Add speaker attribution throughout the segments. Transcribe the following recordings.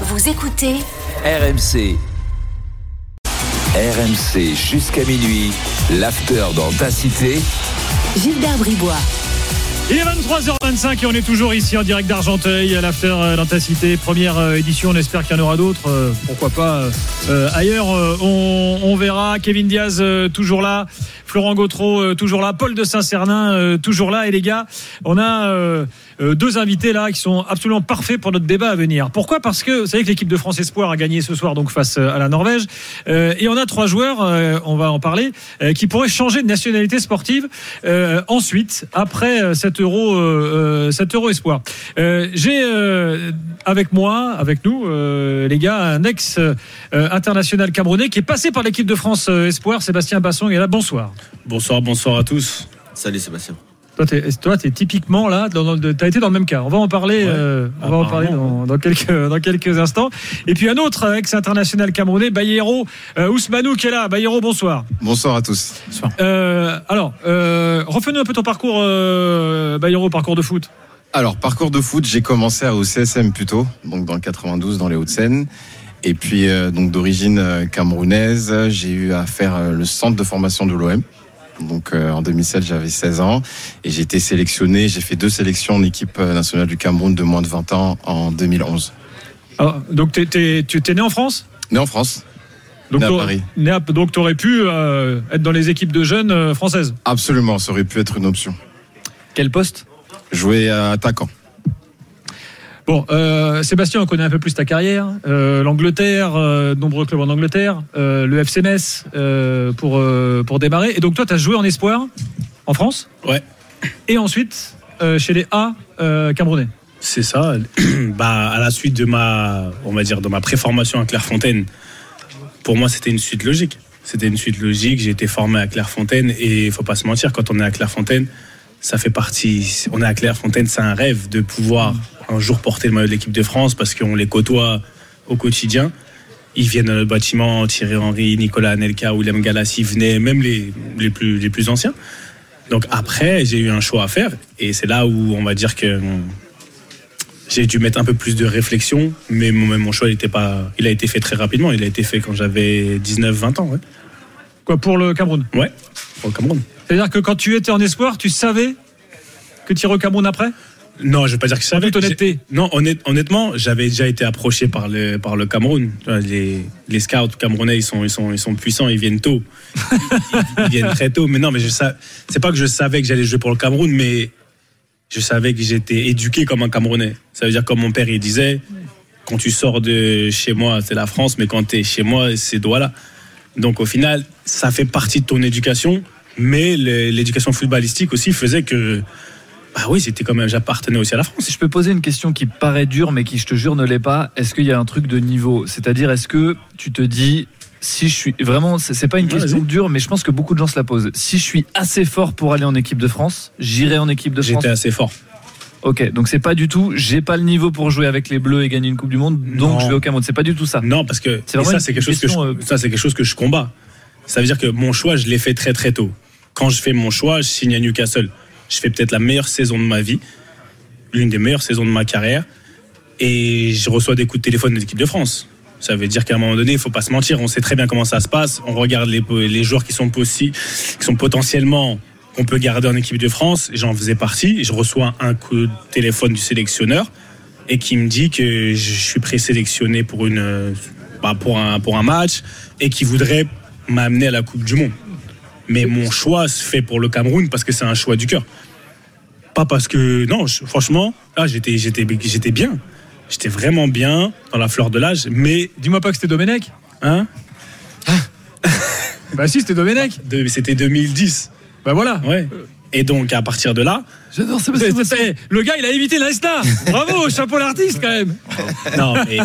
Speaker 1: Vous écoutez
Speaker 2: RMC. RMC jusqu'à minuit. L'after dans ta cité.
Speaker 1: Gilbert Bribois.
Speaker 3: Il est 23h25 et on est toujours ici en direct d'Argenteuil à l'after euh, d'Intacité. Première euh, édition, on espère qu'il y en aura d'autres. Euh, pourquoi pas ailleurs on, verra. Kevin Diaz toujours là, Florent Gautreau toujours là, Paul de Saint-Cernin toujours là. Et les gars, on a deux invités là qui sont absolument parfaits pour notre débat à venir. Pourquoi? Parce que vous savez que l'équipe de France Espoir a gagné ce soir donc face à la Norvège. et on a trois joueurs, on va en parler, qui pourraient changer de nationalité sportive ensuite, après cette 7 euros, euh, euh, 7 euros espoir. Euh, j'ai avec moi, avec nous, les gars, un ex international camerounais qui est passé par l'équipe de France espoir, Sébastien Basson. Et là, bonsoir.
Speaker 4: Bonsoir, bonsoir à tous.
Speaker 5: Salut Sébastien.
Speaker 3: Toi, t'es, toi, t'es typiquement là. Dans, dans, t'as été dans le même cas. On va en parler.
Speaker 4: Ouais,
Speaker 3: euh, on va en parler dans, dans quelques dans quelques instants. Et puis un autre ex international camerounais, Bayero euh, Ousmanou, qui est là. Bayero, bonsoir.
Speaker 6: Bonsoir à tous.
Speaker 3: Euh, alors, euh, refais-nous un peu ton parcours, euh, Bayero, parcours de foot.
Speaker 6: Alors, parcours de foot, j'ai commencé au CSM plutôt, donc dans le 92 dans les Hauts-de-Seine. Et puis, euh, donc d'origine euh, camerounaise, j'ai eu à faire euh, le centre de formation de l'OM. Donc euh, en 2007, j'avais 16 ans et j'ai été sélectionné. J'ai fait deux sélections en équipe euh, nationale du Cameroun de moins de 20 ans en 2011.
Speaker 3: Alors, donc, t'es, t'es- tu t'es né en France?
Speaker 6: Né en France,
Speaker 3: donc,
Speaker 6: Né à Paris.
Speaker 3: né à- donc, tu aurais pu euh, être dans les équipes de jeunes euh, françaises?
Speaker 6: absolument, ça aurait pu être une option.
Speaker 3: Quel poste?
Speaker 6: Jouer attaquant.
Speaker 3: Bon, euh, Sébastien, on connaît un peu plus ta carrière. Euh, L'Angleterre, euh, de nombreux clubs en Angleterre, euh, le FC Metz pour, pour démarrer. Et donc toi, tu as joué en espoir en France
Speaker 4: Ouais.
Speaker 3: et ensuite chez les A camerounais.
Speaker 4: C'est ça. bah, à la suite de ma, on va dire, de ma préformation à Clairefontaine, pour moi, c'était une suite logique. C'était une suite logique. J'ai été formé à Clairefontaine et il faut pas se mentir, quand on est à Clairefontaine, ça fait partie. On est à Clairefontaine, c'est un rêve de pouvoir un jour porter le maillot de l'équipe de France parce qu'on les côtoie au quotidien. Ils viennent dans notre bâtiment, Thierry Henry, Nicolas Anelka, William Galassi venaient, même les, les, plus, les plus anciens. Donc après, j'ai eu un choix à faire et c'est là où on va dire que j'ai dû mettre un peu plus de réflexion, mais mon, mon choix il, était pas, il a été fait très rapidement. Il a été fait quand j'avais 19-20 ans. Ouais.
Speaker 3: Quoi pour le Cameroun?
Speaker 4: Ouais, au Cameroun.
Speaker 3: C'est-à-dire que quand tu étais en espoir, tu savais que tu irais au Cameroun après?
Speaker 4: Non, je vais pas dire que je savais.
Speaker 3: toute honnêteté.
Speaker 4: Non, honnête- honnêtement, j'avais déjà été approché par le, par le Cameroun. Les, les scouts camerounais, ils sont, ils, sont, ils sont puissants, ils viennent tôt. Ils, ils viennent très tôt. Mais non, mais je c'est pas que je savais que j'allais jouer pour le Cameroun, mais je savais que j'étais éduqué comme un Camerounais. Ça veut dire, comme mon père, il disait, quand tu sors de chez moi, c'est la France, mais quand tu es chez moi, c'est Douala. Donc au final, ça fait partie de ton éducation, mais l'éducation footballistique aussi faisait que, bah oui, c'était quand même, j'appartenais aussi à la France.
Speaker 7: Si je peux poser une question qui paraît dure, mais qui, je te jure, ne l'est pas, est-ce qu'il y a un truc de niveau? C'est-à-dire, est-ce que tu te dis, si je suis. Vraiment, c'est pas une question dure, mais je pense que beaucoup de gens se la posent. Si je suis assez fort pour aller en équipe de France, j'irai en équipe de France.
Speaker 4: J'étais assez fort.
Speaker 7: Ok, donc c'est pas du tout, j'ai pas le niveau pour jouer avec les Bleus et gagner une Coupe du Monde, donc
Speaker 4: Non.
Speaker 7: je vais au Cameroun. C'est pas du tout ça.
Speaker 4: Non, parce que
Speaker 7: C'est vraiment
Speaker 4: ça, c'est quelque chose que je,
Speaker 7: euh,
Speaker 4: ça, c'est quelque chose que je combats. Ça veut dire que mon choix, je l'ai fait très très tôt. Quand je fais mon choix, je signe à Newcastle. Je fais peut-être la meilleure saison de ma vie, l'une des meilleures saisons de ma carrière, et je reçois des coups de téléphone de l'équipe de France. Ça veut dire qu'à un moment donné, il faut pas se mentir. On sait très bien comment ça se passe. On regarde les, joueurs qui sont possi- qui sont potentiellement qu'on peut garder en équipe de France. J'en faisais partie. Je reçois un coup de téléphone du sélectionneur et qui me dit que je suis présélectionné pour une bah, pour un match et qui voudrait m'amener à la Coupe du Monde. Mais mon choix se fait pour le Cameroun parce que c'est un choix du cœur. Pas parce que non, je- franchement, là j'étais j'étais j'étais bien. J'étais vraiment bien dans la fleur de l'âge, mais
Speaker 3: Dis-moi pas que c'était Domenech.
Speaker 4: hein,
Speaker 3: Bah si, c'était Domenech.
Speaker 4: de- c'était 2010.
Speaker 3: Bah voilà.
Speaker 4: Ouais. Et donc à partir de là,
Speaker 7: J'adore ça.
Speaker 3: C'est- c'est- Le gars, il a évité l'Insta. Bravo, chapeau l'artiste quand même.
Speaker 4: non mais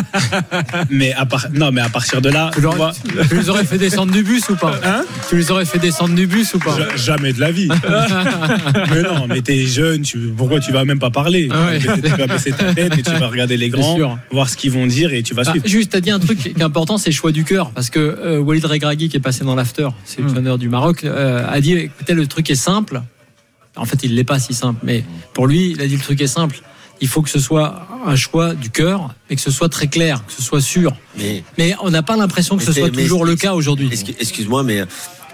Speaker 4: mais à non mais à partir de là,
Speaker 8: Tu,
Speaker 4: moi,
Speaker 8: tu les aurais fait descendre du bus ou pas
Speaker 4: Hein
Speaker 8: Tu les aurais fait descendre du bus ou pas
Speaker 4: Ja- Jamais de la vie. mais non, mais t'es jeune, tu, pourquoi tu vas même pas parler
Speaker 8: Ah ouais.
Speaker 4: Tu vas baisser ta tête et tu vas regarder les grands, voir ce qu'ils vont dire et tu vas
Speaker 8: Ah,
Speaker 4: suivre.
Speaker 8: juste, t'as dit un truc qui est important, c'est le choix du cœur. Parce que euh, Walid Regragui, qui est passé dans l'after, c'est le du Maroc, euh, a dit écoutez, le truc est simple. En fait, il l'est pas si simple, mais pour lui, il a dit le truc est simple. il faut que ce soit un choix du cœur, mais que ce soit très clair, que ce soit sûr.
Speaker 5: Mais
Speaker 8: Mais on n'a pas l'impression que ce soit toujours le cas aujourd'hui.
Speaker 5: Excu- Excuse-moi, mais euh,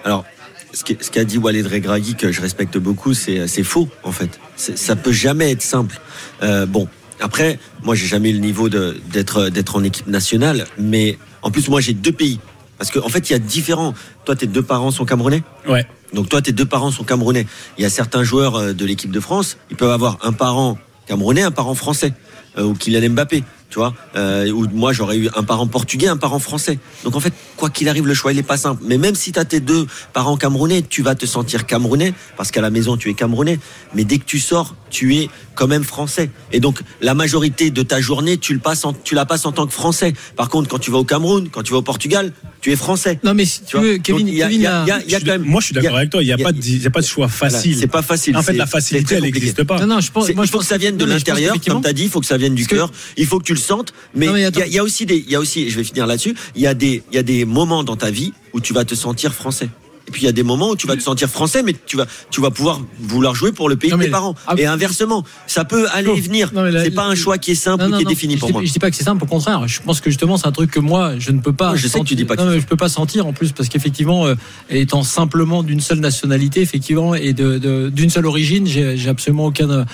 Speaker 5: alors, ce qu'a dit Walid Regragui, que je respecte beaucoup, c'est c'est faux, en fait. Ça peut jamais être simple. Euh, bon, après, moi, j'ai jamais eu le niveau d'être en équipe nationale, mais en plus, moi, j'ai deux pays. Parce qu'en en fait, il y a différents. Toi, tes deux parents sont camerounais?
Speaker 4: Ouais.
Speaker 5: Donc toi, tes deux parents sont camerounais. Il y a certains joueurs euh, de l'équipe de France, ils peuvent avoir un parent camerounais, un parent français, euh, ou Kylian Mbappé, tu vois. Euh, ou moi, j'aurais eu un parent portugais, un parent français. Donc en fait, quoi qu'il arrive, le choix il est pas simple. Mais même si tu as tes deux parents camerounais, tu vas te sentir camerounais parce qu'à la maison tu es camerounais. Mais dès que tu sors, tu es quand même français. Et donc la majorité de ta journée, tu le passes, en- tu la passes en tant que français. Par contre, quand tu vas au Cameroun, quand tu vas au Portugal, tu es français.
Speaker 8: Non, mais si tu
Speaker 5: vois.
Speaker 8: veux, Kevin,
Speaker 5: Donc, il y a-
Speaker 8: Kevin
Speaker 5: il y a-
Speaker 8: a-
Speaker 5: il y a- il y a
Speaker 4: Je suis
Speaker 5: quand même-
Speaker 4: Moi, je suis
Speaker 5: il
Speaker 4: d'accord avec toi. Il n'y a,
Speaker 5: il y a-
Speaker 4: pas de- il y a pas de choix
Speaker 5: Voilà,
Speaker 4: facile.
Speaker 5: c'est pas facile.
Speaker 4: En fait, la facilité, elle n'existe pas.
Speaker 8: Non, non, je pense, moi,
Speaker 5: il
Speaker 8: je
Speaker 5: faut
Speaker 8: pense
Speaker 5: que ça vienne de l'intérieur, comme tu as dit, il faut que ça vienne du cœur. Il faut que tu le sentes. Mais il y, il y a aussi des, il y a aussi, je vais finir là-dessus. Il y a des, il y a des moments dans ta vie où tu vas te sentir français. Et puis il y a des moments où tu vas te sentir français, mais tu vas, tu vas pouvoir vouloir jouer pour le pays
Speaker 8: Non,
Speaker 5: de tes parents.
Speaker 8: Ah,
Speaker 5: et inversement, ça peut aller et venir. C'est pas un choix qui est simple
Speaker 8: Non,
Speaker 5: ou
Speaker 8: non,
Speaker 5: qui est défini
Speaker 8: je
Speaker 5: pour
Speaker 8: dis-
Speaker 5: moi.
Speaker 8: Je dis pas que c'est simple, au contraire. Je pense que justement, c'est un truc que moi, je ne peux pas.
Speaker 5: Je sais que tu dis pas que
Speaker 8: Non,
Speaker 5: c'est
Speaker 8: mais je peux pas sentir en plus parce qu'effectivement, euh, étant simplement d'une seule nationalité, effectivement, et de de- d'une seule origine, j'ai j'ai absolument aucun. euh,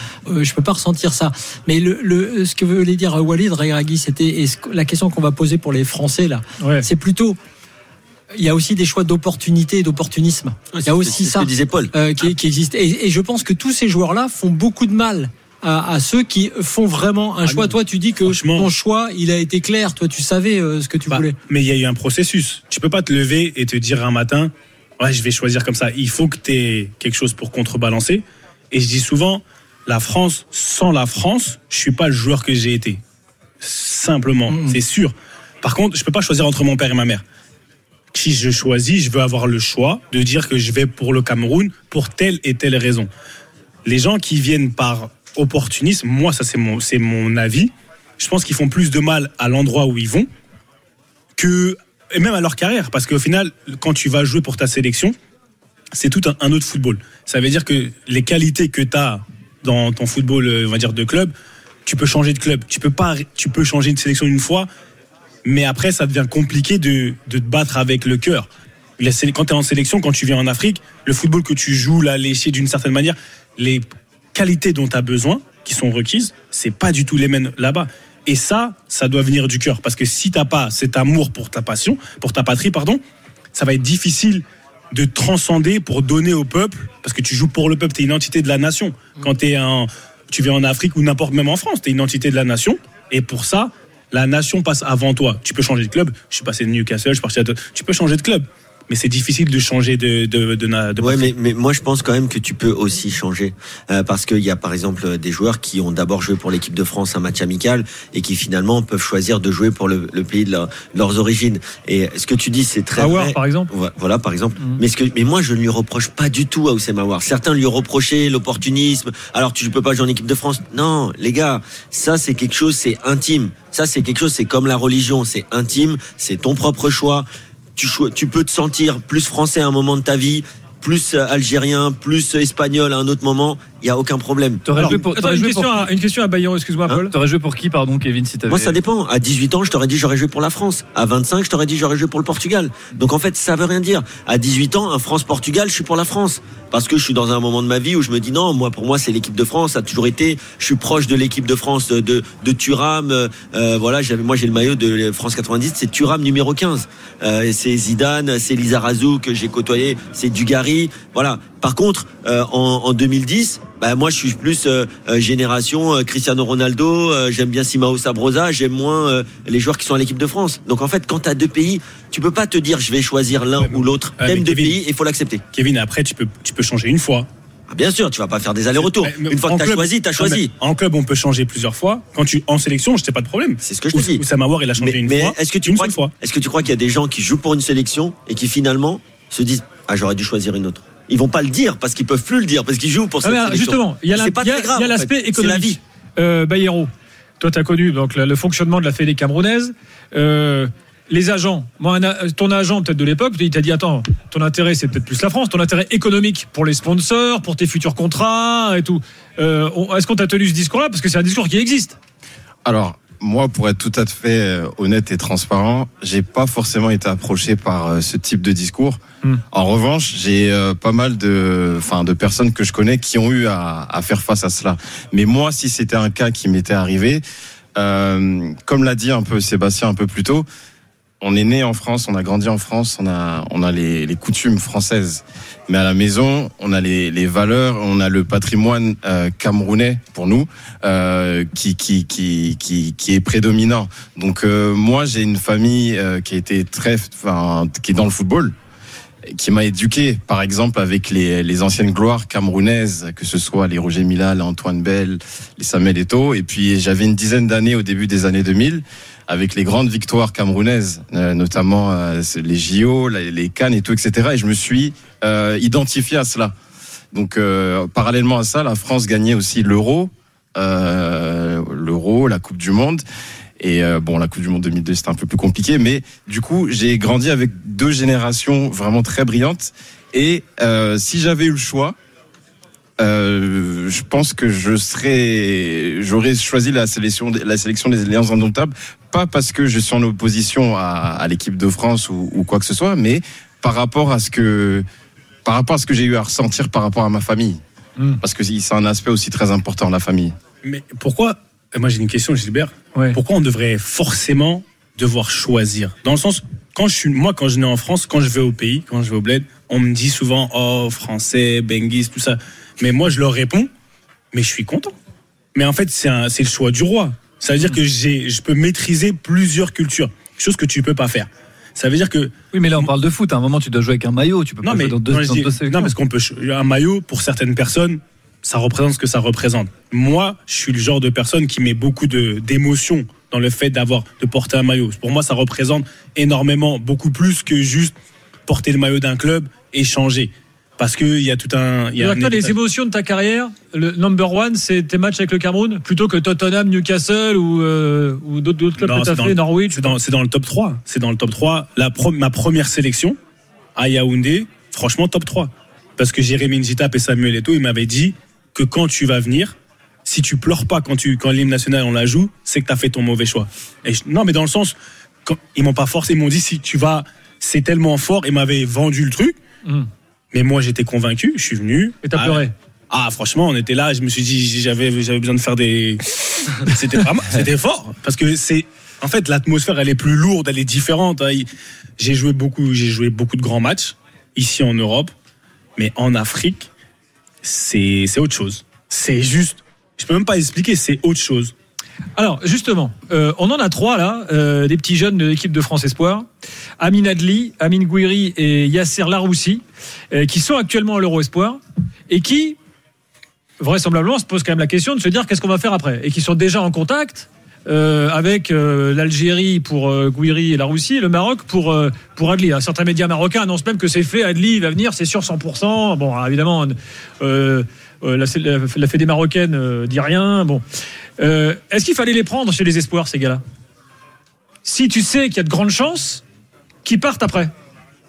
Speaker 8: je peux pas ressentir ça. Mais le, le ce que voulait dire Walid Regragui, c'était la question qu'on va poser pour les Français là.
Speaker 3: Ouais.
Speaker 8: C'est plutôt. Il y a aussi des choix d'opportunité et d'opportunisme. Il y a aussi ça
Speaker 5: disait Paul.
Speaker 8: euh, qui, qui existe. Et, et je pense que tous ces joueurs-là font beaucoup de mal à, à ceux qui font vraiment un
Speaker 4: Ah
Speaker 8: choix.
Speaker 4: non.
Speaker 8: Toi, tu dis que ton choix, il a été clair. Toi, tu savais euh, ce que tu
Speaker 4: Bah,
Speaker 8: voulais.
Speaker 4: mais il y a eu un processus. Tu peux pas te lever et te dire un matin, ouais, je vais choisir comme ça. Il faut que tu aies quelque chose pour contrebalancer. Et je dis souvent, la France, sans la France, je suis pas le joueur que j'ai été. Simplement,
Speaker 8: Mhm.
Speaker 4: c'est sûr. Par contre, je peux pas choisir entre mon père et ma mère. Si je choisis, je veux avoir le choix de dire que je vais pour le Cameroun pour telle et telle raison. Les gens qui viennent par opportunisme, moi, ça c'est mon, c'est mon avis. Je pense qu'ils font plus de mal à l'endroit où ils vont que et même à leur carrière parce qu'au final quand tu vas jouer pour ta sélection c'est tout un, autre football ça veut dire que les qualités que tu as dans ton football euh, on va dire de club tu peux changer de club tu peux pas tu peux changer une sélection une fois mais après ça devient compliqué de, de te battre avec le cœur quand tu es en sélection quand tu viens en Afrique le football que tu joues là léché d'une certaine manière les qualités dont tu as besoin qui sont requises c'est pas du tout les mêmes là-bas et ça, ça doit venir du cœur. Parce que si t'as pas cet amour pour ta passion, pour ta patrie, pardon, ça va être difficile de transcender pour donner au peuple. Parce que tu joues pour le peuple, t'es une entité de la nation. Quand t'es un, tu viens en Afrique ou n'importe même en France, t'es une entité de la nation. Et pour ça, la nation passe avant toi. Tu peux changer de club. Je suis passé de Newcastle, je suis parti à... Tu peux changer de club. Mais c'est difficile de changer de, de, de, de
Speaker 5: Ouais, mais, mais moi je pense quand même que tu peux aussi changer Euh, parce qu'il y a par exemple des joueurs qui ont d'abord joué pour l'équipe de France un match amical et qui finalement peuvent choisir de jouer pour le, le pays de, leur- de leurs origines. Et ce que tu dis c'est très
Speaker 3: Aouar,
Speaker 5: vrai.
Speaker 3: par exemple.
Speaker 5: Voilà, par exemple.
Speaker 8: Mhm.
Speaker 5: Mais, ce que, mais moi, je ne lui reproche pas du tout à Oussem Aouar. Certains lui reprochaient l'opportunisme. Alors, tu ne peux pas jouer en équipe de France. Non, les gars, ça, c'est quelque chose, c'est intime. Ça, c'est quelque chose, c'est comme la religion. C'est intime, c'est ton propre choix. Tu, peux te sentir plus français à un moment de ta vie, plus euh, algérien, plus espagnol à un autre moment. Il y a aucun problème.
Speaker 7: T'aurais joué pour,
Speaker 3: attends,
Speaker 7: t'aurais
Speaker 3: une,
Speaker 7: joué
Speaker 3: question
Speaker 7: pour,
Speaker 3: à, une question à Bayon, excuse-moi,
Speaker 5: Hein
Speaker 3: Paul.
Speaker 7: t'aurais joué pour qui, pardon, Kevin, si t'avais.
Speaker 5: Moi, ça dépend. À 18 ans, je t'aurais dit j'aurais joué pour la France. À 25, je t'aurais dit j'aurais joué pour le Portugal. Donc en fait, ça veut rien dire. À 18 ans, un France-Portugal, je suis pour la France. Parce que je suis dans un moment de ma vie où je me dis non, moi pour moi c'est l'équipe de France, ça a toujours été. Je suis proche de l'équipe de France de de Thuram. euh, euh, voilà, j'avais moi j'ai le maillot de France 90, c'est Thuram numéro 15. Euh, c'est Zidane, c'est Lizarazu que j'ai côtoyé, c'est Dugarry. Voilà. Par contre, euh, en, en 2010, bah, moi je suis plus euh, euh, génération Cristiano Ronaldo. j'aime bien Simao Sabrosa. J'aime moins les joueurs qui sont à l'équipe de France. Donc en fait, quand tu as deux pays, tu peux pas te dire je vais choisir l'un
Speaker 4: Ouais,
Speaker 5: ou l'autre. T'aimes deux
Speaker 4: Kevin-
Speaker 5: pays, il faut l'accepter.
Speaker 4: Kevin, après, tu peux, tu peux changer une fois.
Speaker 5: Ah, bien sûr, tu vas pas faire des allers-retours. Une fois que tu as
Speaker 4: club-
Speaker 5: choisi, tu as choisi.
Speaker 4: En club, on peut changer plusieurs fois. Quand tu en sélection, je t'ai pas de problème.
Speaker 5: C'est ce que je te dis.
Speaker 4: Oussama il a changé
Speaker 5: Mais,
Speaker 4: une
Speaker 5: mais
Speaker 4: fois.
Speaker 5: est-ce que tu crois est-ce que tu crois qu'il y a des gens qui jouent pour une sélection et qui finalement se disent ah j'aurais dû choisir une autre. Ils vont pas le dire parce qu'ils peuvent plus le dire parce qu'ils jouent pour
Speaker 3: Ah,
Speaker 5: cette
Speaker 3: mais,
Speaker 5: sélection.
Speaker 3: justement, il y a l'aspect
Speaker 5: fait. C'est la
Speaker 3: économique.
Speaker 5: vie.
Speaker 3: Euh, Bayeiro, toi, tu as connu donc, le, le fonctionnement de la Fédé camerounaise. Euh, les agents. Moi, un a- ton agent peut-être de l'époque, il t'a dit attends, ton intérêt c'est peut-être plus la France, ton intérêt économique pour les sponsors, pour tes futurs contrats et tout. Euh, Est-ce qu'on t'a tenu ce discours-là? Parce que c'est un discours qui existe
Speaker 6: Alors, moi, pour être tout à fait euh, honnête et transparent, j'ai pas forcément été approché par euh, ce type de discours.
Speaker 3: Hmm.
Speaker 6: En revanche, j'ai euh, pas mal de, enfin, de personnes que je connais qui ont eu à, à faire face à cela. Mais moi, si c'était un cas qui m'était arrivé, euh, comme l'a dit un peu Sébastien un peu plus tôt, on est né en France, on a grandi en France, on a, on a les, les coutumes françaises. Mais à la maison, on a les, les valeurs, on a le patrimoine euh, camerounais pour nous euh, qui, qui, qui, qui, qui est prédominant. Donc euh, moi, j'ai une famille euh, qui a été très, enfin, qui est dans le football, qui m'a éduqué, par exemple, avec les, les anciennes gloires camerounaises, que ce soit les Roger Mila, les Antoine Bell, les Samuel Eto'o. Et puis j'avais une dizaine d'années au début des années 2000 avec les grandes victoires camerounaises, euh, notamment euh, les JO, les, Cannes et tout, etc. Et je me suis euh, identifié à cela. Donc, parallèlement à ça, la France gagnait aussi l'Euro, l'Euro, la Coupe du Monde. Et bon, la Coupe du Monde 2002, c'était un peu plus compliqué, mais du coup, j'ai grandi avec deux générations vraiment très brillantes. Et si j'avais eu le choix, je pense que je serais, j'aurais choisi la sélection, la sélection des Alliances Indomptables, pas parce que je suis en opposition à, à l'équipe de France ou, ou quoi que ce soit, mais par rapport à ce que, par rapport à ce que j'ai eu à ressentir par rapport à ma famille,
Speaker 3: Mm.
Speaker 6: parce que c'est un aspect aussi très important la famille.
Speaker 4: Mais pourquoi Moi, j'ai une question, Gilbert.
Speaker 3: Ouais.
Speaker 4: Pourquoi on devrait forcément devoir choisir? Dans le sens, quand je suis, moi, quand je nais en France, quand je vais au pays, quand je vais au bled, on me dit souvent, oh, français, benguis, tout ça. Mais moi, je leur réponds, mais je suis content. Mais en fait, c'est le choix du roi. Ça veut dire que j'ai, je peux maîtriser plusieurs cultures, chose que tu peux pas faire. Ça veut dire que
Speaker 7: Oui, mais là, on parle de foot. À un moment, tu dois jouer avec un maillot. Tu peux
Speaker 4: non
Speaker 7: pas
Speaker 4: mais
Speaker 7: jouer dans deux,
Speaker 4: non,
Speaker 7: dans
Speaker 4: dis-
Speaker 7: deux
Speaker 4: non, parce qu'on peut un maillot pour certaines personnes ça représente ce que ça représente moi je suis le genre de personne qui met beaucoup de d'émotions dans le fait d'avoir de porter un maillot pour moi ça représente énormément beaucoup plus que juste porter le maillot d'un club et changer parce que il y a tout un il y a un
Speaker 3: toi, les émotions de ta carrière, le number one, c'est tes matchs avec le Cameroun, plutôt que Tottenham, Newcastle ou, euh, ou d'autres clubs
Speaker 4: Non,
Speaker 3: que tu as
Speaker 4: c'est dans
Speaker 3: fait,
Speaker 4: le-
Speaker 3: Norwich.
Speaker 4: c'est dans, le top 3 c'est dans le top 3 la pro- ma première sélection à Yaoundé franchement top 3 parce que Jérémy Njitap et Samuel Eto'o ils m'avaient dit que quand tu vas venir si tu pleures pas quand tu quand l'hymne national on la joue c'est que tu as fait ton mauvais choix. Et je- non mais dans le sens quand, ils m'ont pas forcé ils m'ont dit si tu vas c'est tellement fort ils m'avaient vendu le truc.
Speaker 3: Mm.
Speaker 4: Mais moi j'étais convaincu je suis venu
Speaker 3: Et t'as
Speaker 4: Ah,
Speaker 3: pleuré.
Speaker 4: ah franchement on était là je me suis dit j'avais j'avais besoin de faire des c'était vraiment c'était fort parce que c'est en fait l'atmosphère elle est plus lourde elle est différente hein. J'ai joué beaucoup j'ai joué beaucoup de grands matchs ici en Europe mais en Afrique c'est c'est autre chose c'est juste je peux même pas expliquer c'est autre chose
Speaker 3: Alors, justement, euh, on en a trois là, euh, des petits jeunes de l'équipe de France Espoir. Amin Adli, Amin Gouiri et Yasser Laroussi, euh, qui sont actuellement à l'Euro Espoir et qui, vraisemblablement, se posent quand même la question de se dire qu'est-ce qu'on va faire après. Et qui sont déjà en contact avec l'Algérie pour euh, Gouiri et Laroussi et le Maroc pour, pour Adli. Certains médias marocains annoncent même que c'est fait, Adli va venir, c'est sûr 100%. Bon, évidemment, la, la, la Fédé marocaine euh, dit rien. Bon. Euh, Est-ce qu'il fallait les prendre chez les espoirs, ces gars-là? Si tu sais qu'il y a de grandes chances qu'ils partent après.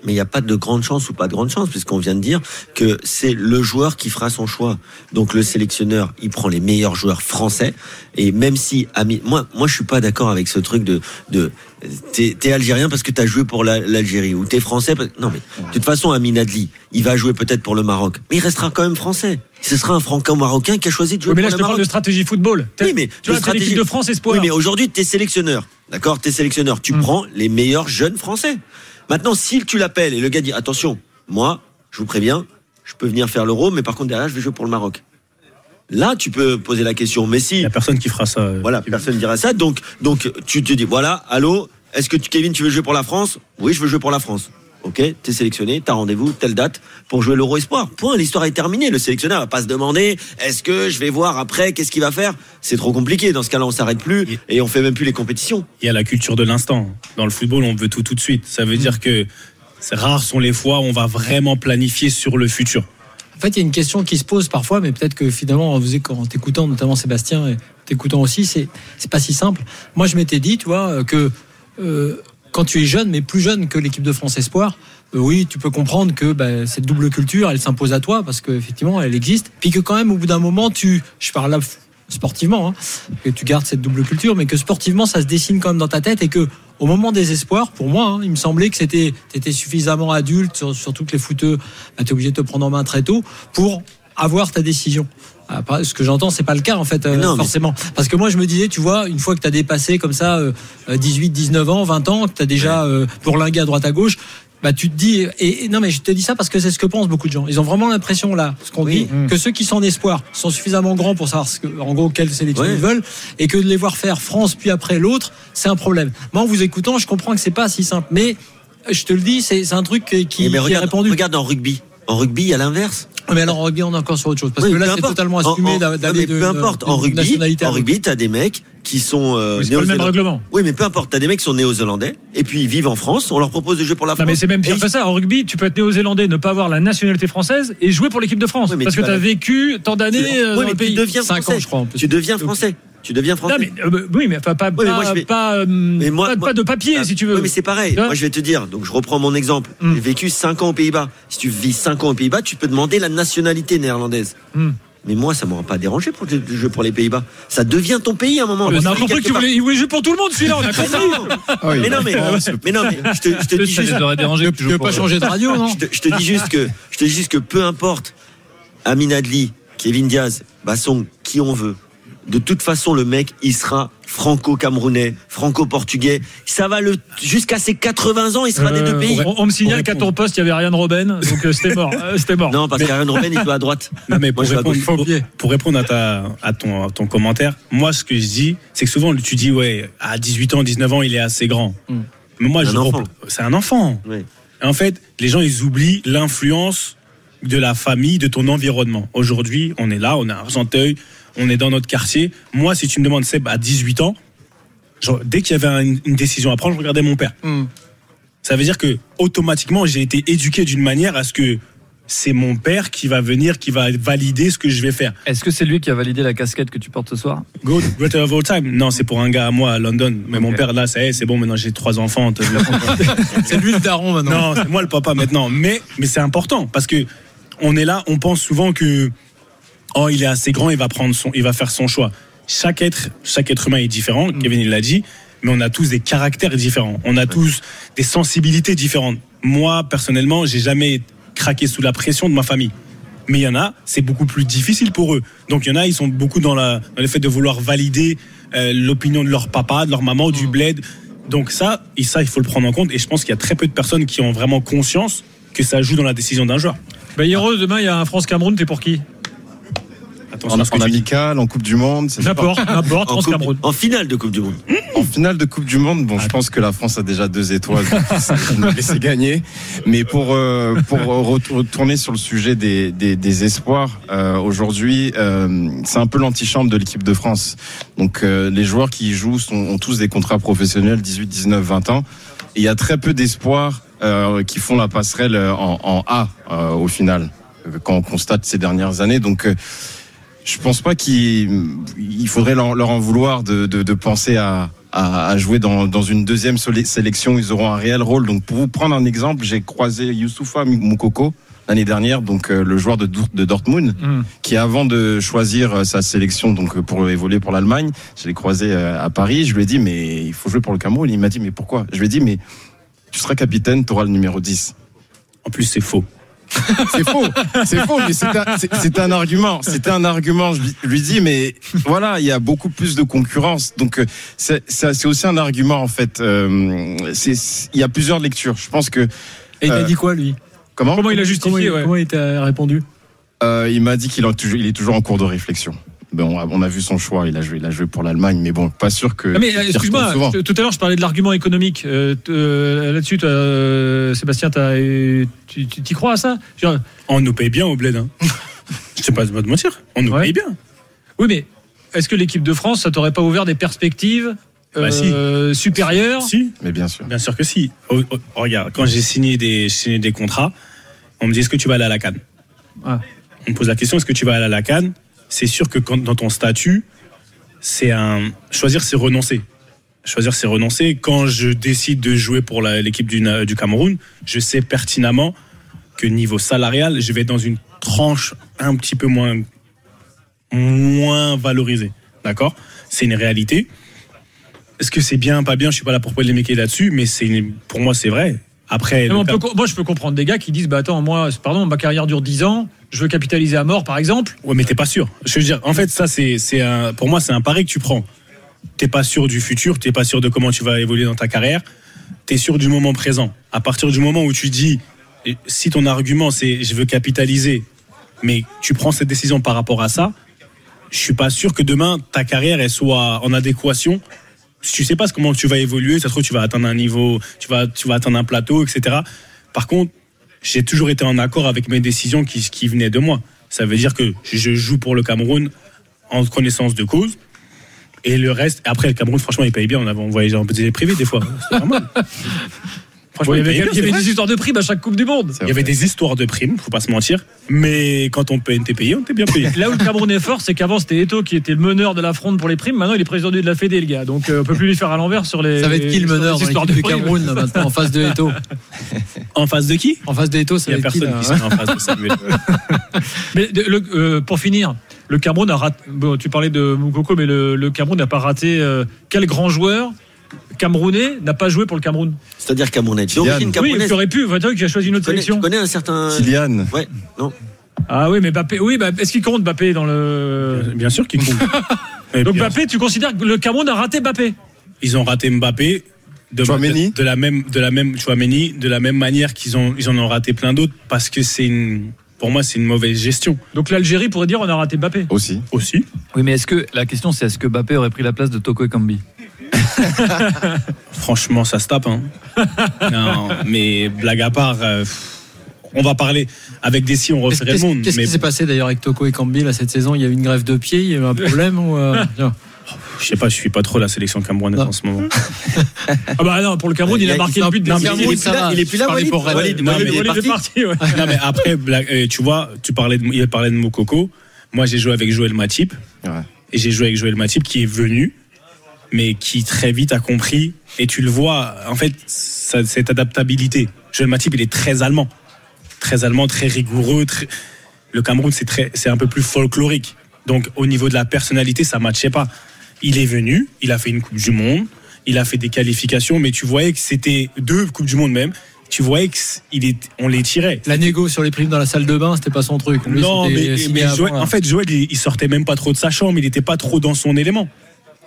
Speaker 5: Mais il n'y a pas de grande chance ou pas de grande chance, puisqu'on vient de dire que c'est le joueur qui fera son choix. Donc le sélectionneur, il prend les meilleurs joueurs français. Et même si, moi, moi, je suis pas d'accord avec ce truc de, de, t'es, t'es algérien parce que t'as joué pour la- l'Algérie, ou t'es français. Non mais, de toute façon, Amin Adli, il va jouer peut-être pour le Maroc, mais il restera quand même français. Ce sera un franco-marocain qui a choisi de jouer
Speaker 3: Oui, mais là,
Speaker 5: pour
Speaker 3: je te parle de stratégie football.
Speaker 5: Oui, mais
Speaker 3: tu vois, l'équipe
Speaker 5: stratégie-
Speaker 3: de France Espoir.
Speaker 5: Oui, mais aujourd'hui, tu es sélectionneur. D'accord Tu es sélectionneur. Tu
Speaker 3: Mm.
Speaker 5: prends les meilleurs jeunes français. Maintenant, si tu l'appelles et le gars dit attention, moi, je vous préviens, je peux venir faire l'euro, mais par contre, derrière, je vais jouer pour le Maroc. Là, tu peux poser la question. Mais si,
Speaker 4: il y a personne qui fera ça euh,
Speaker 5: voilà, personne ne dira ça. Donc, donc, tu te dis voilà, allô, est-ce que tu, Kevin, tu veux jouer pour la France? Oui, je veux jouer pour la France. Ok, t'es sélectionné, t'as rendez-vous, telle date pour jouer l'Euro Espoir. Point, l'histoire est terminée. Le sélectionneur va pas se demander est-ce que je vais voir après, qu'est-ce qu'il va faire? C'est trop compliqué. Dans ce cas-là, on s'arrête plus et on fait même plus les compétitions.
Speaker 4: il y a la culture de l'instant. Dans le football, on veut tout tout de suite. Ça veut dire que c'est rares sont les fois où on va vraiment planifier sur le futur.
Speaker 8: En fait, il y a une question qui se pose parfois, mais peut-être que finalement, en t'écoutant, notamment Sébastien, et t'écoutant aussi, c'est c'est pas si simple. Moi, je m'étais dit, tu vois, que euh, quand tu es jeune, mais plus jeune que l'équipe de France Espoir, euh, oui, tu peux comprendre que bah, cette double culture, elle s'impose à toi parce qu'effectivement, elle existe. Puis que quand même, au bout d'un moment, tu, je parle là sportivement, hein, que tu gardes cette double culture, mais que sportivement, ça se dessine quand même dans ta tête et que au moment des espoirs, pour moi, hein, il me semblait que c'était, étais suffisamment adulte, sur- surtout que les footeux, bah, tu es obligé de te prendre en main très tôt pour avoir ta décision. Après, ce que j'entends, c'est pas le cas en fait, euh,
Speaker 5: mais-
Speaker 8: forcément. Parce que moi, je me disais, tu vois, une fois que tu as dépassé comme ça euh, euh, 18, 19 ans, 20 ans, que tu as déjà euh, bourlingué à droite à gauche, bah tu te dis et, et non mais je te dis ça parce que c'est ce que pensent beaucoup de gens. Ils ont vraiment l'impression là, ce qu'on
Speaker 5: Oui.
Speaker 8: dit, que ceux qui sont en espoir sont suffisamment grands pour savoir ce que, en gros quelle sélection
Speaker 5: Ouais.
Speaker 8: ils veulent et que de les voir faire France puis après l'autre, c'est un problème. Moi, en vous écoutant, je comprends que c'est pas si simple, mais je te le dis, c'est un truc qui, qui
Speaker 5: Eh ben,
Speaker 8: est
Speaker 5: regarde,
Speaker 8: répandu.
Speaker 5: regarde en rugby. En rugby, il y a l'inverse.
Speaker 8: Mais alors, en rugby, on est encore sur autre chose. Parce
Speaker 5: Oui,
Speaker 8: que là, c'est totalement
Speaker 5: En-
Speaker 8: assumé d'aller de,
Speaker 5: peu importe. En rugby, en rugby, t'as des mecs qui sont euh,
Speaker 3: pas le même règlement.
Speaker 5: Oui, mais peu importe. T'as des mecs qui sont néo-zélandais et puis ils vivent en France. On leur propose de jouer pour la
Speaker 3: Non
Speaker 5: France.
Speaker 3: mais c'est même
Speaker 5: Et
Speaker 3: pire
Speaker 5: ils-
Speaker 3: que ça. En rugby, tu peux être néo-zélandais, ne pas avoir la nationalité française et jouer pour l'équipe de France
Speaker 5: Oui,
Speaker 3: parce
Speaker 5: tu
Speaker 3: que tu as vécu tant d'années
Speaker 5: Tu-
Speaker 3: euh,
Speaker 5: oui,
Speaker 3: dans
Speaker 5: mais
Speaker 3: le
Speaker 5: tu
Speaker 3: pays.
Speaker 5: deviens
Speaker 8: Cinq
Speaker 5: français.
Speaker 8: ans, je crois, en plus.
Speaker 5: Tu deviens français. Tu deviens français.
Speaker 3: Non, mais, euh, bah, oui, mais pas, pas,
Speaker 5: Oui, mais moi, vais-
Speaker 3: pas, euh,
Speaker 5: moi-
Speaker 3: pas-
Speaker 5: moi-
Speaker 3: pas de papier,
Speaker 5: Ah,
Speaker 3: si tu veux.
Speaker 5: Oui, mais c'est pareil.
Speaker 3: Tu
Speaker 5: Moi, je vais te dire. Donc, je reprends mon exemple.
Speaker 3: Hmm.
Speaker 5: J'ai vécu 5 ans aux Pays-Bas. Si tu vis 5 ans aux Pays-Bas, tu peux demander la nationalité néerlandaise.
Speaker 3: Hmm.
Speaker 5: Mais moi, ça m'aura pas dérangé pour le jeu pour les Pays-Bas. Ça devient ton pays à un moment.
Speaker 3: on a compris que
Speaker 5: quelque
Speaker 3: tu
Speaker 5: part-
Speaker 3: voulais, il voulait jouer pour tout le monde, celui-là, on a compris.
Speaker 6: Ah oui,
Speaker 5: Mais non, mais, mais non, mais je te, je te dis
Speaker 7: Ça
Speaker 5: juste,
Speaker 7: les aurait dérangé que tu
Speaker 8: Tu
Speaker 7: joues
Speaker 8: veux
Speaker 7: pour
Speaker 8: pas
Speaker 7: eux.
Speaker 8: changer de radio, non
Speaker 5: je te, je te dis juste que, je te dis juste que peu importe Amin Adli, Kevin Diaz, Basson, qui on veut. De toute façon, le mec, il sera franco-camerounais, franco-portugais. Ça va le, jusqu'à ses 80 ans, il sera des deux
Speaker 3: Euh,
Speaker 5: pays.
Speaker 3: on, on me signale qu'à ton poste, il y avait Ryan Robben, donc euh, c'était mort. Euh, c'était mort.
Speaker 5: Non, parce qu'Aaron Robben, il joue à droite.
Speaker 4: Non, mais pour
Speaker 5: Moi,
Speaker 4: répondre, pour, répondre à, ta, à, ton, à ton commentaire, moi, ce que je dis, c'est que souvent, tu dis, ouais, à 18 ans, 19 ans, il est assez grand.
Speaker 8: Mm.
Speaker 4: Mais moi,
Speaker 5: Un
Speaker 4: je
Speaker 5: enfant.
Speaker 4: C'est un enfant.
Speaker 5: Oui.
Speaker 4: En fait, les gens, ils oublient l'influence de la famille, de ton environnement. Aujourd'hui, on est là, on est à Argenteuil, on est dans notre quartier. Moi, si tu me demandes, Seb, à 18 ans, genre, dès qu'il y avait une, une décision à prendre, je regardais mon père.
Speaker 8: Hmm.
Speaker 4: Ça veut dire que automatiquement, j'ai été éduqué d'une manière à ce que c'est mon père qui va venir, qui va valider ce que je vais faire.
Speaker 7: Est-ce que c'est lui qui a validé la casquette que tu portes ce soir?
Speaker 4: Go greater of all time. Non, c'est pour un gars à moi à London. Mais mon père là, ça y est, c'est bon. Maintenant, j'ai trois enfants.
Speaker 8: C'est lui le daron maintenant.
Speaker 4: non, c'est moi le papa maintenant. Mais, mais c'est important parce que on est là, on pense souvent que oh, il est assez grand, il va prendre son, il va faire son choix. Chaque être, chaque être humain est différent. Kevin il l'a dit, mais on a tous des caractères différents. On a tous des sensibilités différentes. Moi, personnellement, j'ai jamais craqué sous la pression de ma famille. Mais il y en a, c'est beaucoup plus difficile pour eux. Donc il y en a, ils sont beaucoup dans, la, dans le fait de vouloir valider euh, l'opinion de leur papa, de leur maman, du bled. Donc ça, et ça, il faut le prendre en compte. Et je pense qu'il y a très peu de personnes qui ont vraiment conscience que ça joue dans la décision d'un joueur.
Speaker 3: Bah, Hiro, demain, il y a un France-Cameroun, t'es pour qui?
Speaker 4: Attention
Speaker 6: En,
Speaker 4: à ce que
Speaker 6: en amical, en Coupe du Monde. c'est
Speaker 3: N'importe, n'importe,
Speaker 5: En, coupe- en finale de Coupe du Monde.
Speaker 6: En finale de Coupe du Monde, bon, je pense que la France a déjà deux étoiles, donc laisser gagner. Mais pour euh, pour retour- retourner sur le sujet des des, des espoirs, euh, aujourd'hui, euh, c'est un peu l'antichambre de l'équipe de France. Donc euh, les joueurs qui y jouent sont, ont tous des contrats professionnels, 18, 19, 20 ans. Et il y a très peu d'espoirs euh, qui font la passerelle en, en A euh, au final, euh, quand on constate ces dernières années. Donc euh, je pense pas qu'il il faudrait leur, leur en vouloir de, de, de penser à, à, à jouer dans, dans une deuxième sélection. Ils auront un réel rôle. Donc, pour vous prendre un exemple, j'ai croisé Youssoufa Moukoko l'année dernière, donc euh, le joueur de, Dor- de Dortmund,
Speaker 3: Mm.
Speaker 6: qui avant de choisir euh, sa sélection donc euh, pour évoluer pour l'Allemagne, je l'ai croisé euh, à Paris. Je lui ai dit mais il faut jouer pour le Cameroun. Il m'a dit mais pourquoi? Je lui ai dit mais tu seras capitaine, tu auras le numéro 10.
Speaker 4: En plus, c'est faux.
Speaker 6: C'est faux, c'est faux, mais c'était un, c'est- un argument. C'était un argument. Je lui- dis, mais voilà, il y a beaucoup plus de concurrence, donc euh, c'est c'est- c'est aussi un argument en fait. Euh, c'est- Il y a plusieurs lectures. Je pense que
Speaker 8: Et il a
Speaker 6: Euh,
Speaker 8: dit quoi, lui?
Speaker 6: comment?
Speaker 3: Comment il a
Speaker 8: Comment
Speaker 3: justifié
Speaker 8: il,
Speaker 3: ouais.
Speaker 8: comment il t'a répondu?
Speaker 6: Euh, Il m'a dit qu'il est toujours en cours de réflexion. Bon, on a, on a vu son choix. Il a joué, il a joué pour l'Allemagne, mais bon, pas sûr que.
Speaker 3: Ah, mais excuse-moi, tout à l'heure je parlais de l'argument économique. Euh, euh, Là-dessus, euh, Sébastien, t'as, euh, tu tu- t'y crois à ça?
Speaker 4: On nous paye bien au bled. Hein. Je sais pas de mentir. On nous
Speaker 3: Ouais.
Speaker 4: paye bien.
Speaker 3: Oui, mais est-ce que l'équipe de France, ça t'aurait pas ouvert des perspectives
Speaker 4: Bah,
Speaker 3: euh, supérieures?
Speaker 4: Si,
Speaker 6: Mais bien sûr.
Speaker 4: bien sûr que si. Oh, oh, regarde, quand j'ai signé des, signé des contrats, on me dit est-ce que tu vas aller à la Cannes?
Speaker 3: Ah.
Speaker 4: On me pose la question est-ce que tu vas aller à la Cannes? C'est sûr que quand, dans ton statut, c'est un choisir, c'est renoncer. choisir c'est renoncer. Quand je décide de jouer pour l'équipe du, Cameroun, je sais pertinemment que niveau salarial, je vais dans une tranche un petit peu moins, moins valorisée. D'accord? C'est une réalité. Est-ce que c'est bien, pas bien? Je suis pas là pour polémiquer là-dessus, mais c'est pour moi, c'est vrai. Après,
Speaker 3: peut moi, je peux comprendre des gars qui disent bah attends, moi, pardon, ma carrière dure 10 ans, je veux capitaliser à mort, par exemple.
Speaker 4: Ouais, mais t'es pas sûr. Je veux dire, en fait, ça, c'est, c'est un, pour moi, c'est un pari que tu prends. T'es pas sûr du futur, t'es pas sûr de comment tu vas évoluer dans ta carrière. T'es sûr du moment présent. À partir du moment où tu dis, si ton argument c'est je veux capitaliser, mais tu prends cette décision par rapport à ça, je suis pas sûr que demain ta carrière elle soit en adéquation. Tu sais pas comment tu vas évoluer, ça se trouve tu vas atteindre un niveau, tu vas, tu vas atteindre un plateau, etc. Par contre, j'ai toujours été en accord avec mes décisions qui, qui venaient de moi. Ça veut dire que je joue pour le Cameroun en connaissance de cause. Et le reste, après le Cameroun, franchement, il paye bien. On, avait, voyageait en budget privé des fois. C'est normal. Franchement,
Speaker 3: Bon, il y
Speaker 4: il
Speaker 3: avait, il y des histoires de primes à chaque Coupe du Monde.
Speaker 4: Il y avait des histoires de primes, faut pas se mentir. Mais quand on paye- était payé, on était bien payé.
Speaker 3: Là où le Cameroun est fort, c'est qu'avant c'était Eto qui était le meneur de la fronde pour les primes. Maintenant il est président de la Fédé, le gars. Donc euh, on peut plus lui faire à l'envers sur les.
Speaker 8: Ça va être qui le meneur dans du. Cameroun là, maintenant en face de Eto
Speaker 4: En face de qui?
Speaker 8: En face de Eto, ça
Speaker 4: Il n'y
Speaker 8: va
Speaker 4: a
Speaker 8: être qui
Speaker 4: personne
Speaker 8: là
Speaker 4: qui sera en face de Samuel.
Speaker 3: Mais de- le- euh, pour finir, le Cameroun a raté. Bon, tu parlais de Moukoko, mais le, le Cameroun n'a pas raté. euh, quel grand joueur camerounais n'a pas joué pour le Cameroun
Speaker 5: C'est-à-dire camerounais. D'origine
Speaker 3: Oui, tu aurais pu. Enfin, toi qui as choisi une
Speaker 5: tu,
Speaker 3: autre
Speaker 5: connais,
Speaker 3: sélection.
Speaker 5: tu connais un certain.
Speaker 6: Kylian.
Speaker 5: Ouais, non.
Speaker 3: Ah oui, mais Bappé. Oui, bah, est-ce qu'il compte Bappé dans le.
Speaker 4: Bien sûr qu'il compte. Mais
Speaker 3: Donc
Speaker 4: bien
Speaker 3: Bappé, tu considères que le Cameroun a raté Bappé
Speaker 4: Ils ont raté Mbappé. De, de, de la même, de la même, Chouameni, de la même manière qu'ils ont, ils en ont raté plein d'autres parce que c'est une, pour moi, c'est une mauvaise gestion
Speaker 3: Donc l'Algérie pourrait dire on a raté Bappé.
Speaker 6: Aussi.
Speaker 4: aussi.
Speaker 7: Oui, mais est-ce que la question c'est est-ce que Mbappé aurait pris la place de Toko Ekambi?
Speaker 4: Franchement, ça se tape. Hein. non, mais blague à part, euh, on va parler avec des si, on
Speaker 8: Qu'est-ce
Speaker 4: referait le monde.
Speaker 8: qu'est-ce
Speaker 4: mais
Speaker 8: qui s'est passé d'ailleurs avec Toko et Kambi là cette saison? Il y a eu une grève de pied, il y a eu un problème ou euh,
Speaker 4: je sais pas, je suis pas trop la sélection camerounaise en ce moment.
Speaker 3: Ah bah non, pour le Cameroun, il a
Speaker 5: Il y a-
Speaker 3: marqué
Speaker 5: il
Speaker 3: le but
Speaker 8: Non,
Speaker 5: Il
Speaker 8: mais
Speaker 5: est
Speaker 8: Cameroun,
Speaker 5: plus là, il est plus là, Walid.
Speaker 8: pour.
Speaker 5: Walid,
Speaker 4: Non, mais
Speaker 5: est
Speaker 3: Walid est
Speaker 5: parti.
Speaker 3: parti, ouais.
Speaker 4: non mais après, blague- tu vois, tu parlais de, il parlait de Mokoko. Moi, j'ai joué avec Joël Matip
Speaker 6: Ouais.
Speaker 4: et j'ai joué avec Joël Matip qui est venu, mais qui très vite a compris. Et tu le vois, en fait, ça- cette adaptabilité. Joël Matip, il est très allemand, très allemand, très rigoureux. très- Le Cameroun, c'est très, c'est un peu plus folklorique. Donc, au niveau de la personnalité, ça matchait pas. Il est venu, il a fait une Coupe du Monde, il a fait des qualifications, mais tu voyais que c'était deux Coupes du Monde même. Tu voyais qu'il est, on les tirait.
Speaker 8: La négo sur les primes dans la salle de bain, c'était pas son truc. Lui,
Speaker 4: non, mais, Joël-
Speaker 8: là.
Speaker 4: en fait, Joël, il, il sortait même pas trop de sa chambre, il était pas trop dans son élément.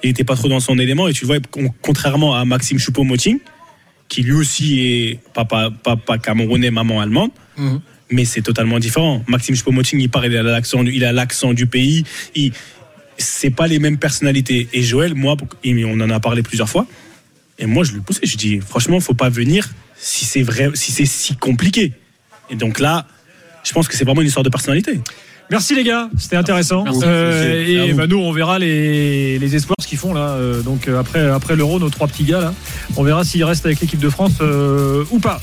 Speaker 4: Il était pas trop dans son élément, et tu vois, con- contrairement à Maxime Choupo-Moting, qui lui aussi est papa, papa camerounais, maman allemande,
Speaker 8: Mhm.
Speaker 4: mais c'est totalement différent. Maxime Choupo-Moting, il parle, il a l'accent, du- il a l'accent du pays, il, c'est pas les mêmes personnalités. Et Joël, moi, on en a parlé plusieurs fois, et moi, je lui poussais, je dis, franchement, faut pas venir si c'est vrai, si c'est si compliqué. Et donc là, je pense que c'est vraiment une histoire de personnalité.
Speaker 3: Merci les gars, c'était intéressant.
Speaker 8: Merci.
Speaker 3: Euh,
Speaker 4: Merci.
Speaker 3: Et bah, nous, on verra les, les espoirs ce qu'ils font là. Euh, donc euh, après, après l'Euro, nos trois petits gars là, on verra s'ils restent avec l'équipe de France euh, ou pas.